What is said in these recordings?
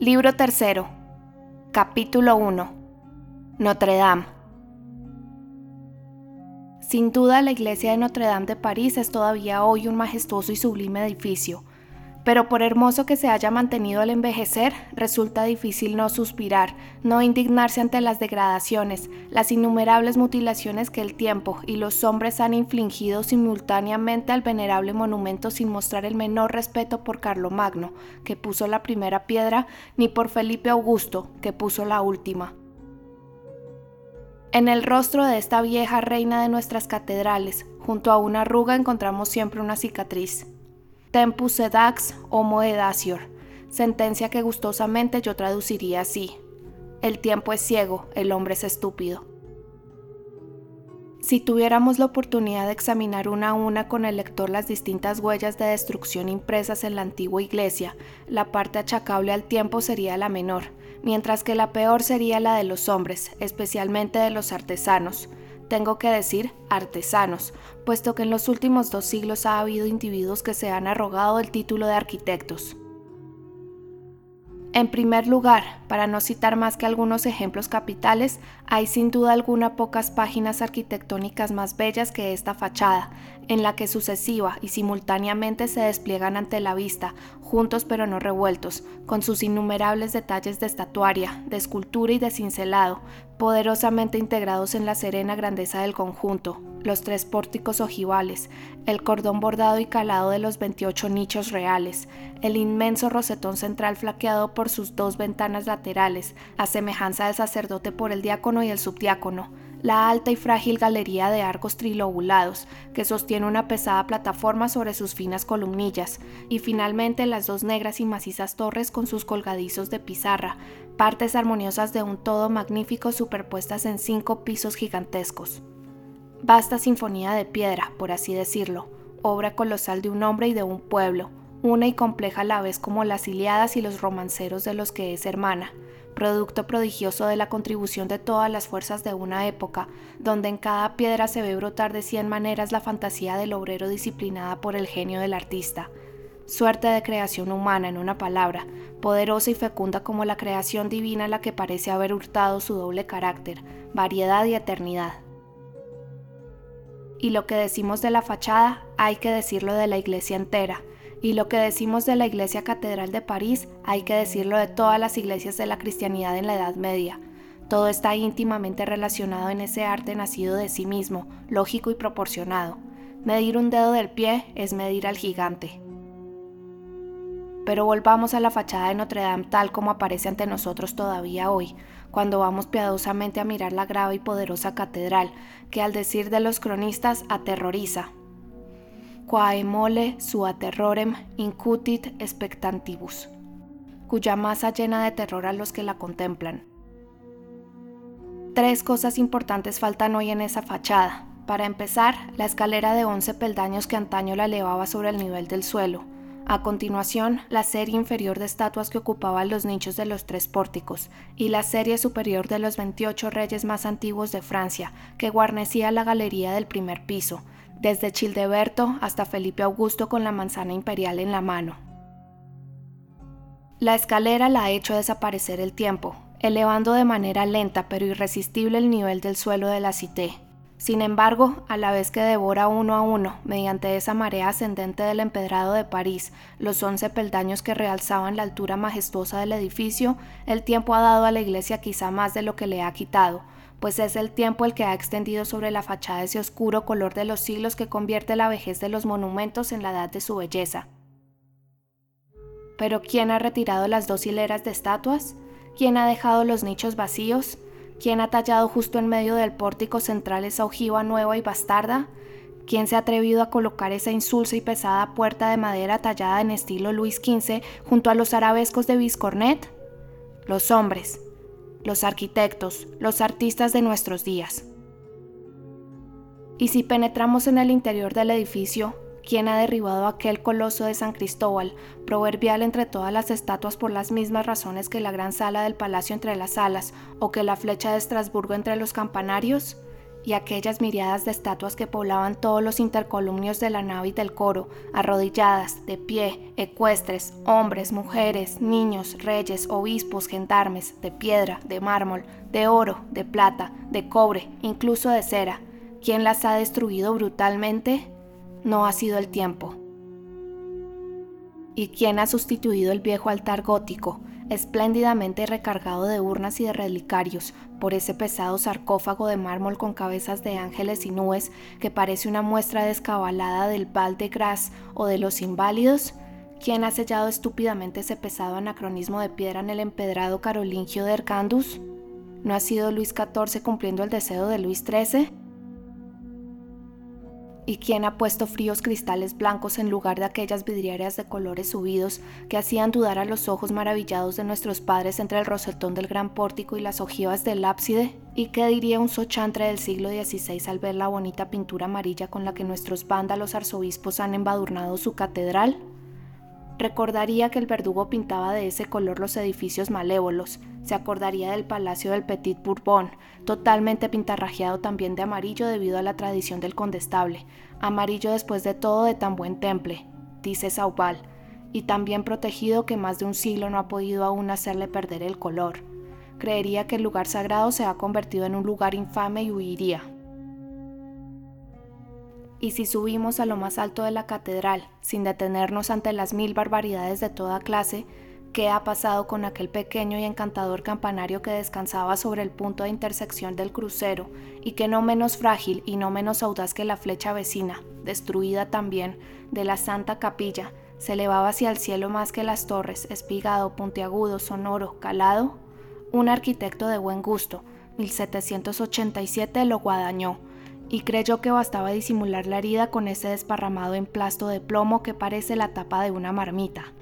Libro tercero. Capítulo 1. Notre Dame. Sin duda la iglesia de Notre Dame de París es todavía hoy un majestuoso y sublime edificio, pero por hermoso que se haya mantenido al envejecer, resulta difícil no suspirar, no indignarse ante las degradaciones, las innumerables mutilaciones que el tiempo y los hombres han infligido simultáneamente al venerable monumento sin mostrar el menor respeto por Carlomagno, que puso la primera piedra, ni por Felipe Augusto, que puso la última. En el rostro de esta vieja reina de nuestras catedrales, junto a una arruga encontramos siempre una cicatriz tempus sedax homo edacior, sentencia que gustosamente yo traduciría así. El tiempo es ciego, el hombre es estúpido. Si tuviéramos la oportunidad de examinar una a una con el lector las distintas huellas de destrucción impresas en la antigua iglesia, la parte achacable al tiempo sería la menor, mientras que la peor sería la de los hombres, especialmente de los artesanos, tengo que decir artesanos, puesto que en los últimos dos siglos ha habido individuos que se han arrogado el título de arquitectos. En primer lugar, para no citar más que algunos ejemplos capitales, hay sin duda alguna pocas páginas arquitectónicas más bellas que esta fachada, en la que sucesiva y simultáneamente se despliegan ante la vista, juntos pero no revueltos, con sus innumerables detalles de estatuaria, de escultura y de cincelado, poderosamente integrados en la serena grandeza del conjunto, los tres pórticos ojivales, el cordón bordado y calado de los 28 nichos reales, el inmenso rosetón central flaqueado por sus dos ventanas laterales, a semejanza del sacerdote por el diácono y el subdiácono, la alta y frágil galería de arcos trilobulados, que sostiene una pesada plataforma sobre sus finas columnillas, y finalmente las dos negras y macizas torres con sus colgadizos de pizarra, partes armoniosas de un todo magnífico superpuestas en cinco pisos gigantescos. Vasta sinfonía de piedra, por así decirlo, obra colosal de un hombre y de un pueblo, una y compleja a la vez como las Iliadas y los romanceros de los que es hermana, producto prodigioso de la contribución de todas las fuerzas de una época, donde en cada piedra se ve brotar de cien maneras la fantasía del obrero disciplinada por el genio del artista. Suerte de creación humana, en una palabra, poderosa y fecunda como la creación divina la que parece haber hurtado su doble carácter, variedad y eternidad. Y lo que decimos de la fachada, hay que decirlo de la iglesia entera, y lo que decimos de la Iglesia Catedral de París, hay que decirlo de todas las iglesias de la cristianidad en la Edad Media. Todo está íntimamente relacionado en ese arte nacido de sí mismo, lógico y proporcionado. Medir un dedo del pie es medir al gigante. Pero volvamos a la fachada de Notre Dame tal como aparece ante nosotros todavía hoy, cuando vamos piadosamente a mirar la grave y poderosa catedral, que al decir de los cronistas aterroriza, quae mole sua terrorem incutit expectantibus, cuya masa llena de terror a los que la contemplan. Tres cosas importantes faltan hoy en esa fachada. Para empezar, la escalera de 11 peldaños que antaño la elevaba sobre el nivel del suelo. A continuación, la serie inferior de estatuas que ocupaban los nichos de los tres pórticos, y la serie superior de los 28 reyes más antiguos de Francia, que guarnecía la galería del primer piso, desde Childeberto hasta Felipe Augusto con la manzana imperial en la mano. La escalera la ha hecho desaparecer el tiempo, elevando de manera lenta pero irresistible el nivel del suelo de la cité. Sin embargo, a la vez que devora uno a uno, mediante esa marea ascendente del empedrado de París, los once peldaños que realzaban la altura majestuosa del edificio, el tiempo ha dado a la iglesia quizá más de lo que le ha quitado, pues es el tiempo el que ha extendido sobre la fachada ese oscuro color de los siglos que convierte la vejez de los monumentos en la edad de su belleza. Pero ¿quién ha retirado las dos hileras de estatuas? ¿Quién ha dejado los nichos vacíos? ¿Quién ha tallado justo en medio del pórtico central esa ojiva nueva y bastarda? ¿Quién se ha atrevido a colocar esa insulsa y pesada puerta de madera tallada en estilo Luis XV junto a los arabescos de Viscornet? Los hombres, los arquitectos, los artistas de nuestros días. Y si penetramos en el interior del edificio, ¿quién ha derribado aquel coloso de San Cristóbal, proverbial entre todas las estatuas por las mismas razones que la gran sala del palacio entre las salas o que la flecha de Estrasburgo entre los campanarios? y aquellas miriadas de estatuas que poblaban todos los intercolumnios de la nave y del coro, arrodilladas, de pie, ecuestres, hombres, mujeres, niños, reyes, obispos, gendarmes, de piedra, de mármol, de oro, de plata, de cobre, incluso de cera. ¿Quién las ha destruido brutalmente? No ha sido el tiempo. ¿Y quién ha sustituido el viejo altar gótico, espléndidamente recargado de urnas y de relicarios, por ese pesado sarcófago de mármol con cabezas de ángeles y nubes que parece una muestra descabalada del Val de Gras o de los inválidos? ¿Quién ha sellado estúpidamente ese pesado anacronismo de piedra en el empedrado carolingio de Ercandus? ¿No ha sido Luis XIV cumpliendo el deseo de Luis XIII? ¿Y quién ha puesto fríos cristales blancos en lugar de aquellas vidrieras de colores subidos que hacían dudar a los ojos maravillados de nuestros padres entre el rosetón del gran pórtico y las ojivas del ábside? ¿Y qué diría un sochantre del siglo XVI al ver la bonita pintura amarilla con la que nuestros vándalos arzobispos han embadurnado su catedral? Recordaría que el verdugo pintaba de ese color los edificios malévolos, se acordaría del Palacio del Petit Bourbon, totalmente pintarrajeado también de amarillo debido a la tradición del condestable, amarillo después de todo de tan buen temple, dice Saubal, y también protegido que más de un siglo no ha podido aún hacerle perder el color. Creería que el lugar sagrado se ha convertido en un lugar infame y huiría. Y si subimos a lo más alto de la catedral, sin detenernos ante las mil barbaridades de toda clase, ¿qué ha pasado con aquel pequeño y encantador campanario que descansaba sobre el punto de intersección del crucero y que no menos frágil y no menos audaz que la flecha vecina, destruida también, de la Santa Capilla, se elevaba hacia el cielo más que las torres, espigado, puntiagudo, sonoro, calado? Un arquitecto de buen gusto, 1787 lo guadañó, y creyó que bastaba disimular la herida con ese desparramado emplasto de plomo que parece la tapa de una marmita.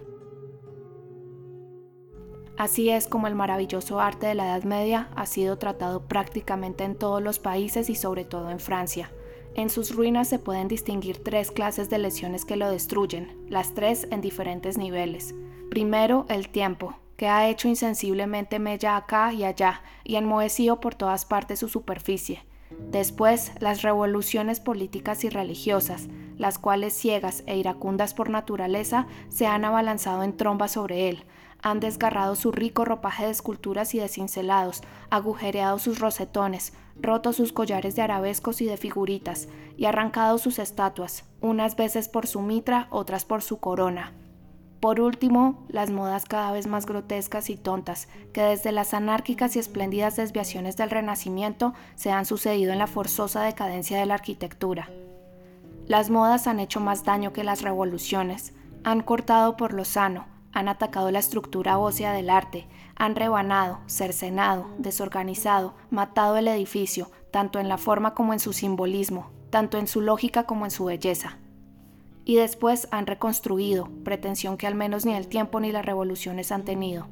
Así es como el maravilloso arte de la Edad Media ha sido tratado prácticamente en todos los países y sobre todo en Francia. En sus ruinas se pueden distinguir tres clases de lesiones que lo destruyen, las tres en diferentes niveles. Primero, el tiempo, que ha hecho insensiblemente mella acá y allá y enmohecido por todas partes su superficie. Después, las revoluciones políticas y religiosas, las cuales ciegas e iracundas por naturaleza se han abalanzado en tromba sobre él, han desgarrado su rico ropaje de esculturas y de cincelados, agujereado sus rosetones, roto sus collares de arabescos y de figuritas, y arrancado sus estatuas, unas veces por su mitra, otras por su corona. Por último, las modas cada vez más grotescas y tontas, que desde las anárquicas y espléndidas desviaciones del Renacimiento se han sucedido en la forzosa decadencia de la arquitectura. Las modas han hecho más daño que las revoluciones, han cortado por lo sano, han atacado la estructura ósea del arte, han rebanado, cercenado, desorganizado, matado el edificio, tanto en la forma como en su simbolismo, tanto en su lógica como en su belleza. Y después han reconstruido, pretensión que al menos ni el tiempo ni las revoluciones han tenido.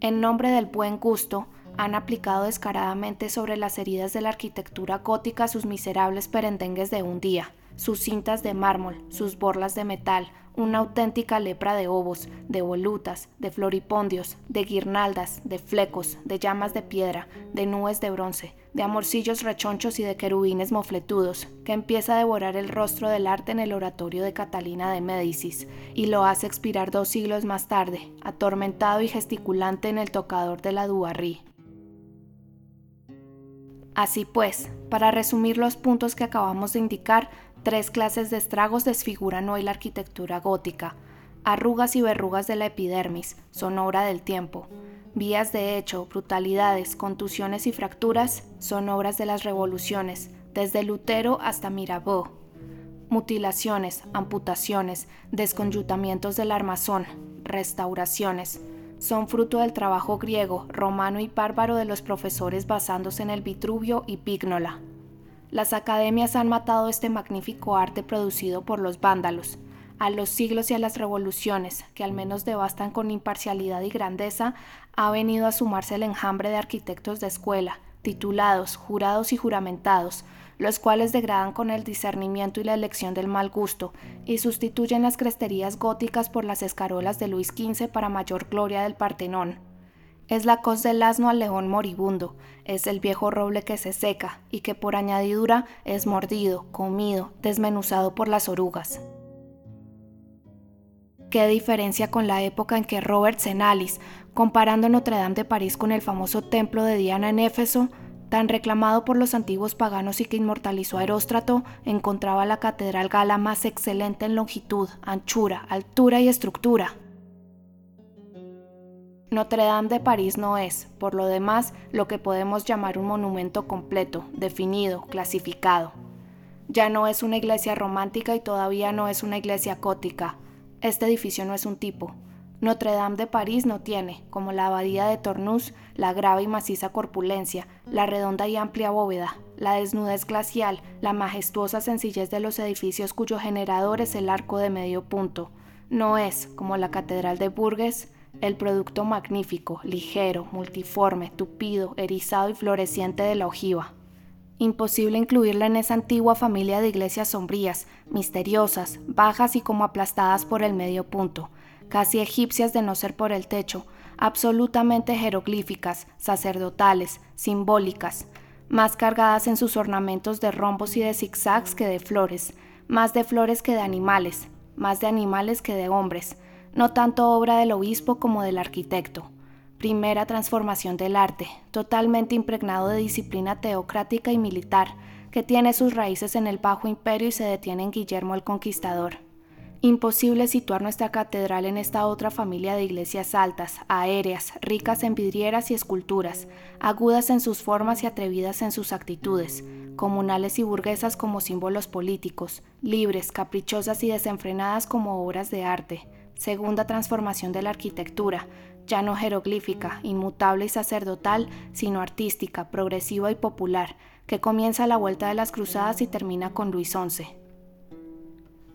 En nombre del buen gusto, han aplicado descaradamente sobre las heridas de la arquitectura gótica sus miserables perendengues de un día, sus cintas de mármol, sus borlas de metal, una auténtica lepra de ovos, de volutas, de floripondios, de guirnaldas, de flecos, de llamas de piedra, de nubes de bronce, de amorcillos rechonchos y de querubines mofletudos, que empieza a devorar el rostro del arte en el oratorio de Catalina de Médicis, y lo hace expirar dos siglos más tarde, atormentado y gesticulante en el tocador de la Dubarry. Así pues, para resumir los puntos que acabamos de indicar, Tres clases de estragos desfiguran hoy la arquitectura gótica. Arrugas y verrugas de la epidermis son obra del tiempo. Vías de hecho, brutalidades, contusiones y fracturas son obras de las revoluciones, desde Lutero hasta Mirabeau. Mutilaciones, amputaciones, desconyutamientos del armazón, restauraciones, son fruto del trabajo griego, romano y bárbaro de los profesores basándose en el Vitruvio y Pignola. Las academias han matado este magnífico arte producido por los vándalos. A los siglos y a las revoluciones, que al menos devastan con imparcialidad y grandeza, ha venido a sumarse el enjambre de arquitectos de escuela, titulados, jurados y juramentados, los cuales degradan con el discernimiento y la elección del mal gusto, y sustituyen las cresterías góticas por las escarolas de Luis XV para mayor gloria del Partenón. Es la cos del asno al león moribundo, es el viejo roble que se seca y que por añadidura es mordido, comido, desmenuzado por las orugas. Qué diferencia con la época en que Robert Senalis, comparando Notre Dame de París con el famoso templo de Diana en Éfeso, tan reclamado por los antiguos paganos y que inmortalizó a Heróstrato, encontraba la catedral gala más excelente en longitud, anchura, altura y estructura. Notre Dame de París no es, por lo demás, lo que podemos llamar un monumento completo, definido, clasificado. Ya no es una iglesia romántica y todavía no es una iglesia gótica. Este edificio no es un tipo. Notre Dame de París no tiene, como la abadía de Tournus, la grave y maciza corpulencia, la redonda y amplia bóveda, la desnudez glacial, la majestuosa sencillez de los edificios cuyo generador es el arco de medio punto. No es, como la Catedral de Bourges, el producto magnífico, ligero, multiforme, tupido, erizado y floreciente de la ojiva. Imposible incluirla en esa antigua familia de iglesias sombrías, misteriosas, bajas y como aplastadas por el medio punto, casi egipcias de no ser por el techo, absolutamente jeroglíficas, sacerdotales, simbólicas, más cargadas en sus ornamentos de rombos y de zigzags que de flores, más de flores que de animales, más de animales que de hombres, no tanto obra del obispo como del arquitecto. Primera transformación del arte, totalmente impregnado de disciplina teocrática y militar, que tiene sus raíces en el Bajo Imperio y se detiene en Guillermo el Conquistador. Imposible situar nuestra catedral en esta otra familia de iglesias altas, aéreas, ricas en vidrieras y esculturas, agudas en sus formas y atrevidas en sus actitudes, comunales y burguesas como símbolos políticos, libres, caprichosas y desenfrenadas como obras de arte, segunda transformación de la arquitectura, ya no jeroglífica, inmutable y sacerdotal, sino artística, progresiva y popular, que comienza a la vuelta de las cruzadas y termina con Luis XI.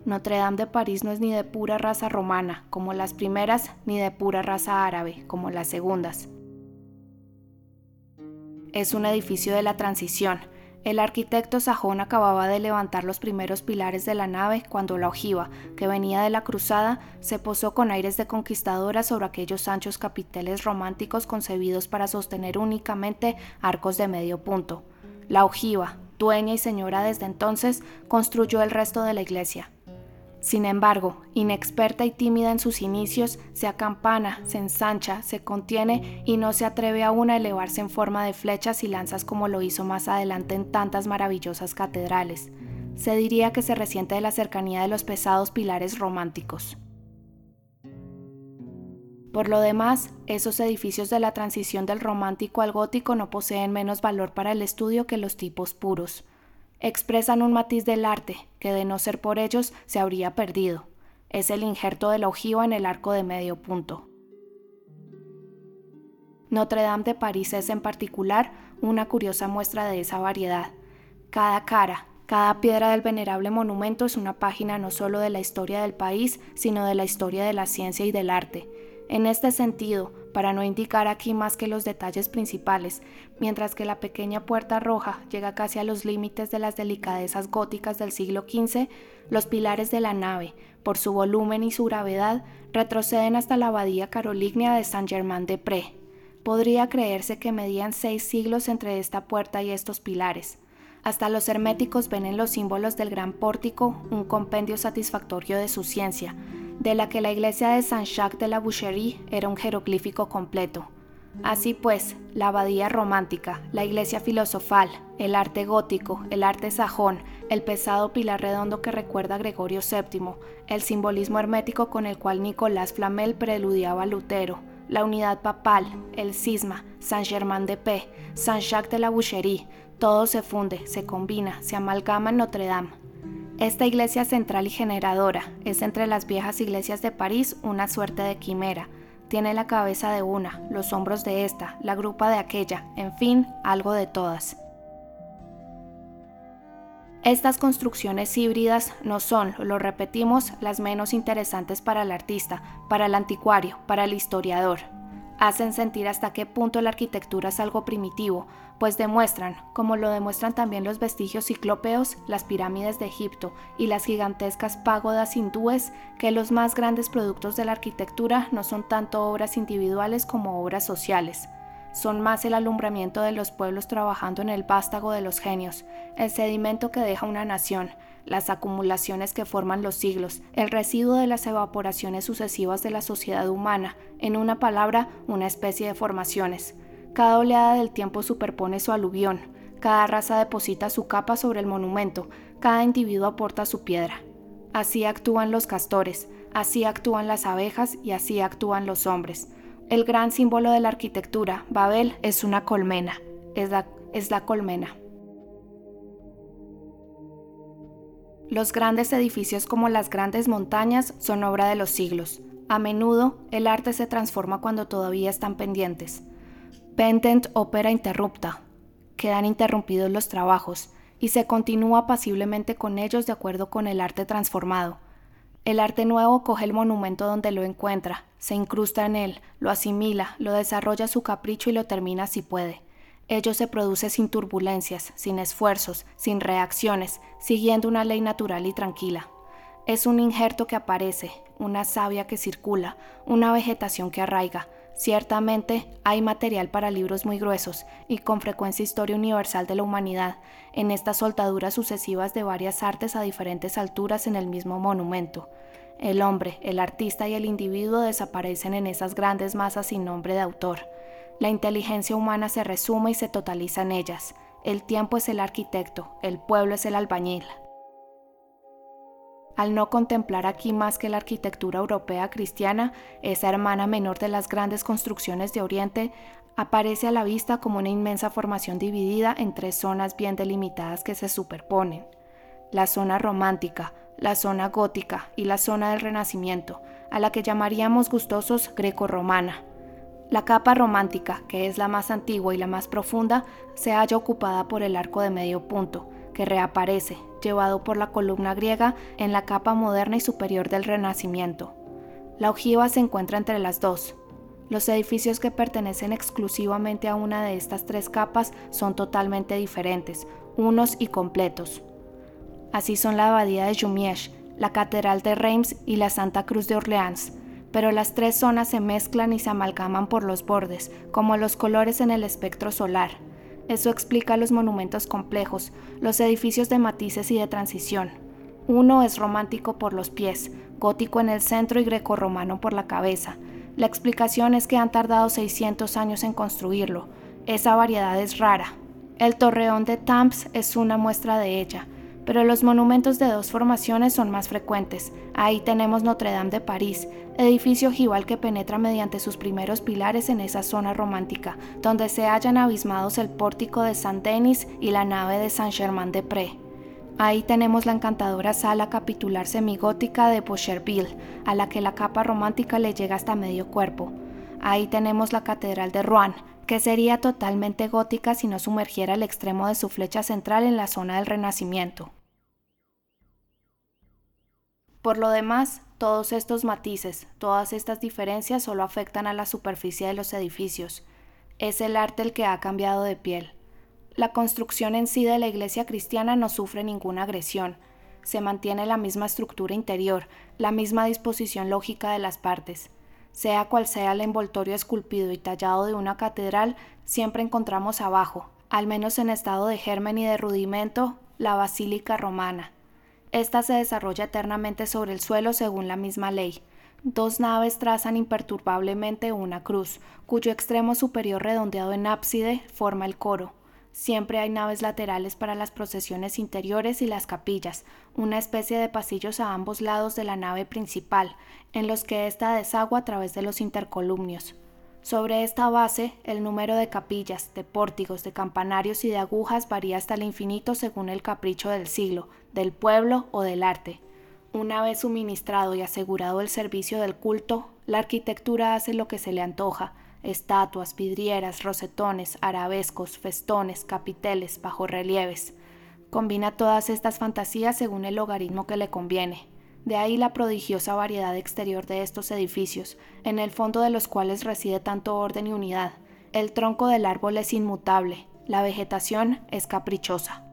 Notre Dame de París no es ni de pura raza romana, como las primeras, ni de pura raza árabe, como las segundas. Es un edificio de la transición, el arquitecto sajón acababa de levantar los primeros pilares de la nave cuando la ojiva, que venía de la cruzada, se posó con aires de conquistadora sobre aquellos anchos capiteles románticos concebidos para sostener únicamente arcos de medio punto. La ojiva, dueña y señora desde entonces, construyó el resto de la iglesia. Sin embargo, inexperta y tímida en sus inicios, se acampana, se ensancha, se contiene y no se atreve aún a elevarse en forma de flechas y lanzas como lo hizo más adelante en tantas maravillosas catedrales. Se diría que se resiente de la cercanía de los pesados pilares románticos. Por lo demás, esos edificios de la transición del romántico al gótico no poseen menos valor para el estudio que los tipos puros expresan un matiz del arte que de no ser por ellos se habría perdido. Es el injerto de la ojiva en el arco de medio punto. Notre Dame de París es en particular una curiosa muestra de esa variedad. Cada cara, cada piedra del venerable monumento es una página no solo de la historia del país, sino de la historia de la ciencia y del arte. En este sentido, para no indicar aquí más que los detalles principales, mientras que la pequeña puerta roja llega casi a los límites de las delicadezas góticas del siglo XV, los pilares de la nave, por su volumen y su gravedad, retroceden hasta la abadía carolígnea de Saint-Germain-des-Prés. Podría creerse que medían seis siglos entre esta puerta y estos pilares. Hasta los herméticos ven en los símbolos del gran pórtico un compendio satisfactorio de su ciencia, de la que la iglesia de Saint-Jacques de la Boucherie era un jeroglífico completo. Así pues, la abadía romántica, la iglesia filosofal, el arte gótico, el arte sajón, el pesado pilar redondo que recuerda a Gregorio VII, el simbolismo hermético con el cual Nicolás Flamel preludiaba a Lutero, la unidad papal, el cisma, Saint-Germain-de-Pé, Saint-Jacques de la Boucherie, todo se funde, se combina, se amalgama en Notre Dame, esta iglesia central y generadora es entre las viejas iglesias de París una suerte de quimera. Tiene la cabeza de una, los hombros de esta, la grupa de aquella, en fin, algo de todas. Estas construcciones híbridas no son, lo repetimos, las menos interesantes para el artista, para el anticuario, para el historiador. hacen sentir hasta qué punto la arquitectura es algo primitivo, pues demuestran, como lo demuestran también los vestigios ciclópeos, las pirámides de Egipto y las gigantescas pagodas hindúes, que los más grandes productos de la arquitectura no son tanto obras individuales como obras sociales. Son más el alumbramiento de los pueblos trabajando en el vástago de los genios, el sedimento que deja una nación, las acumulaciones que forman los siglos, el residuo de las evaporaciones sucesivas de la sociedad humana, en una palabra, una especie de formaciones. Cada oleada del tiempo superpone su aluvión, cada raza deposita su capa sobre el monumento, cada individuo aporta su piedra. Así actúan los castores, así actúan las abejas y así actúan los hombres. El gran símbolo de la arquitectura, Babel, es una colmena, es la, es la colmena. Los grandes edificios como las grandes montañas son obra de los siglos. A menudo, el arte se transforma cuando todavía están pendientes. Pendent ópera interrupta. Quedan interrumpidos los trabajos y se continúa pasiblemente con ellos de acuerdo con el arte transformado. El arte nuevo coge el monumento donde lo encuentra, se incrusta en él, lo asimila, lo desarrolla a su capricho y lo termina si puede. Ello se produce sin turbulencias, sin esfuerzos, sin reacciones, siguiendo una ley natural y tranquila. Es un injerto que aparece, una savia que circula, una vegetación que arraiga. Ciertamente hay material para libros muy gruesos y con frecuencia historia universal de la humanidad, en estas soltaduras sucesivas de varias artes a diferentes alturas en el mismo monumento. El hombre, el artista y el individuo desaparecen en esas grandes masas sin nombre de autor. La inteligencia humana se resume y se totaliza en ellas. El tiempo es el arquitecto, el pueblo es el albañil. Al no contemplar aquí más que la arquitectura europea cristiana, esa hermana menor de las grandes construcciones de Oriente, aparece a la vista como una inmensa formación dividida en tres zonas bien delimitadas que se superponen. La zona romántica, la zona gótica y la zona del Renacimiento, a la que llamaríamos gustosos greco-romana. La capa romántica, que es la más antigua y la más profunda, se halla ocupada por el arco de medio punto, que reaparece, llevado por la columna griega en la capa moderna y superior del Renacimiento. La ojiva se encuentra entre las dos. Los edificios que pertenecen exclusivamente a una de estas tres capas son totalmente diferentes, unos y completos. Así son la abadía de Jumièges, la catedral de Reims y la Santa Cruz de Orleans, pero las tres zonas se mezclan y se amalgaman por los bordes, como los colores en el espectro solar. Eso explica los monumentos complejos, los edificios de matices y de transición. Uno es romántico por los pies, gótico en el centro y grecorromano por la cabeza. La explicación es que han tardado 600 años en construirlo. Esa variedad es rara. El torreón de Tamps es una muestra de ella pero los monumentos de dos formaciones son más frecuentes. Ahí tenemos Notre Dame de París, edificio ojival que penetra mediante sus primeros pilares en esa zona romántica, donde se hallan abismados el pórtico de Saint-Denis y la nave de Saint-Germain-de-Prés. Ahí tenemos la encantadora sala capitular semigótica de Boucherville, a la que la capa romántica le llega hasta medio cuerpo. Ahí tenemos la catedral de Rouen, que sería totalmente gótica si no sumergiera el extremo de su flecha central en la zona del Renacimiento. Por lo demás, todos estos matices, todas estas diferencias solo afectan a la superficie de los edificios. Es el arte el que ha cambiado de piel. La construcción en sí de la iglesia cristiana no sufre ninguna agresión. Se mantiene la misma estructura interior, la misma disposición lógica de las partes. Sea cual sea el envoltorio esculpido y tallado de una catedral, siempre encontramos abajo, al menos en estado de germen y de rudimento, la basílica romana. Esta se desarrolla eternamente sobre el suelo según la misma ley. Dos naves trazan imperturbablemente una cruz, cuyo extremo superior redondeado en ábside forma el coro. Siempre hay naves laterales para las procesiones interiores y las capillas, una especie de pasillos a ambos lados de la nave principal, en los que ésta desagua a través de los intercolumnios. Sobre esta base, el número de capillas, de pórtigos, de campanarios y de agujas varía hasta el infinito según el capricho del siglo, del pueblo o del arte. Una vez suministrado y asegurado el servicio del culto, la arquitectura hace lo que se le antoja, estatuas, vidrieras, rosetones, arabescos, festones, capiteles, bajorrelieves. Combina todas estas fantasías según el logaritmo que le conviene. De ahí la prodigiosa variedad exterior de estos edificios, en el fondo de los cuales reside tanto orden y unidad. El tronco del árbol es inmutable, la vegetación es caprichosa.